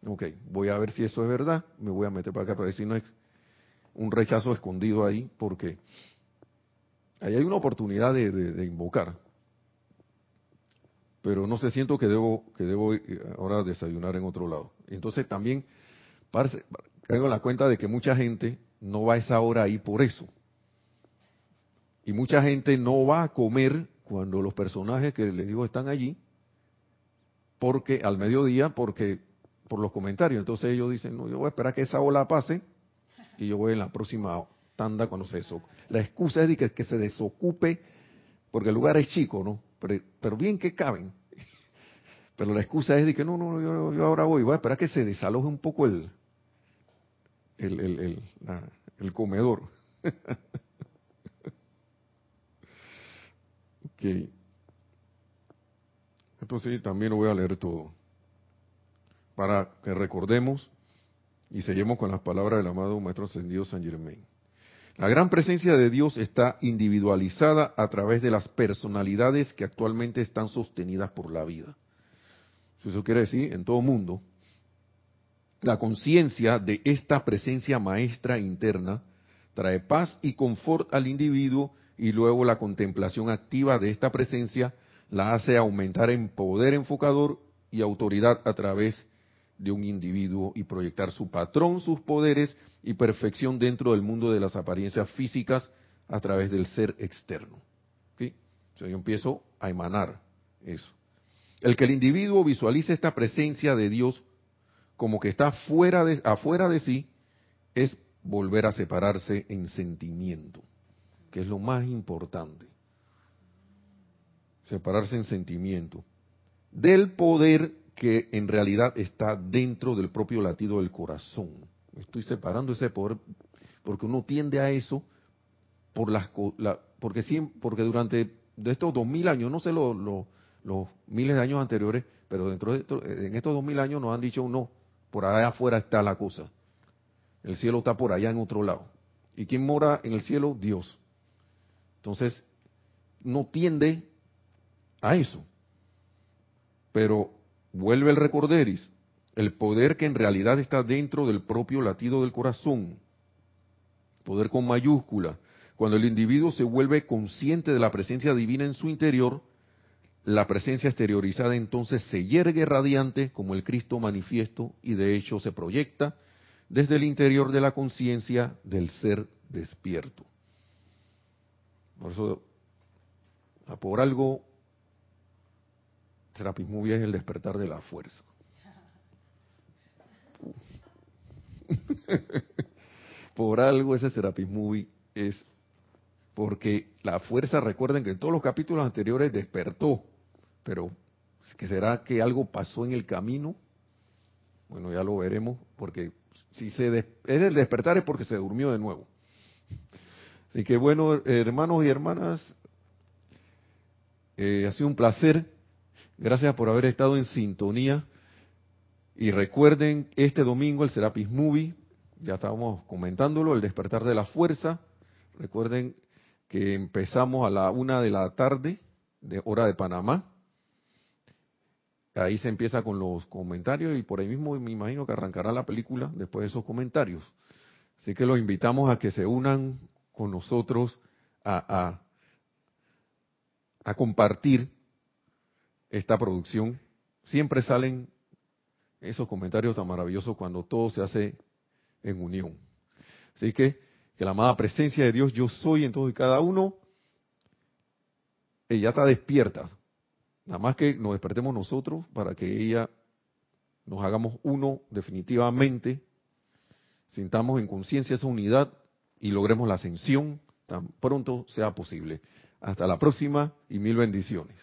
Ok, voy a ver si eso es verdad, me voy a meter para acá para ver si no es un rechazo escondido ahí, porque ahí hay una oportunidad de invocar pero no sé, siento que debo, que debo eh, ahora desayunar en otro lado. Entonces también caigo en la cuenta de que mucha gente no va a esa hora ahí por eso. Y mucha gente no va a comer cuando los personajes que les digo están allí, porque al mediodía, porque por los comentarios. Entonces ellos dicen, no, yo voy a esperar que esa ola pase y yo voy en la próxima tanda cuando se desocupe. La excusa es de que, se desocupe porque el lugar es chico, ¿no? Pero, bien que caben. [LAUGHS] Pero la excusa es de que no, no, yo, ahora voy, voy a esperar que se desaloje un poco el, el, el, el comedor. [LAUGHS] ok. Entonces también lo voy a leer todo. Para que recordemos y seguimos con las palabras del amado Maestro Ascendido San Germain. La gran presencia de Dios está individualizada a través de las personalidades que actualmente están sostenidas por la vida. Eso quiere decir, en todo mundo, la conciencia de esta presencia maestra interna trae paz y confort al individuo y luego la contemplación activa de esta presencia la hace aumentar en poder enfocador y autoridad a través de un individuo y proyectar su patrón, sus poderes y perfección dentro del mundo de las apariencias físicas a través del ser externo. Yo empiezo a emanar eso. El que el individuo visualice esta presencia de Dios como que está fuera de, afuera de sí es volver a separarse en sentimiento, que es lo más importante. Separarse en sentimiento. Del poder que en realidad está dentro del propio latido del corazón. Estoy separando ese poder porque uno tiende a eso por las porque porque durante de estos dos mil años, no sé los miles de años anteriores, pero dentro de en estos dos mil años nos han dicho no, por allá afuera está la cosa. El cielo está por allá en otro lado. ¿Y quién mora en el cielo? Dios. Entonces, no tiende a eso. Pero vuelve el recorderis, el poder que en realidad está dentro del propio latido del corazón, poder con mayúscula, cuando el individuo se vuelve consciente de la presencia divina en su interior, la presencia exteriorizada entonces se yergue radiante como el Cristo manifiesto y de hecho se proyecta desde el interior de la conciencia del ser despierto. Por eso, por algo Serapis Movie es el despertar de la fuerza. [LAUGHS] Por algo ese Serapis Movie es porque la fuerza, recuerden que en todos los capítulos anteriores despertó, pero que será que algo pasó en el camino, bueno, ya lo veremos, porque si se es el despertar es porque se durmió de nuevo. Así que bueno, hermanos y hermanas, eh, ha sido un placer Gracias por haber estado en sintonía. Y recuerden, este domingo el Serapis Movie, ya estábamos comentándolo, el despertar de la fuerza. Recuerden que empezamos a la una de la tarde, de hora de Panamá. Ahí se empieza con los comentarios y por ahí mismo me imagino que arrancará la película después de esos comentarios. Así que los invitamos a que se unan con nosotros a, a, a compartir esta producción, siempre salen esos comentarios tan maravillosos cuando todo se hace en unión. Así que, que la amada presencia de Dios, yo soy en todos y cada uno, ella está despierta. Nada más que nos despertemos nosotros para que ella nos hagamos uno definitivamente, sintamos en conciencia esa unidad y logremos la ascensión tan pronto sea posible. Hasta la próxima y mil bendiciones.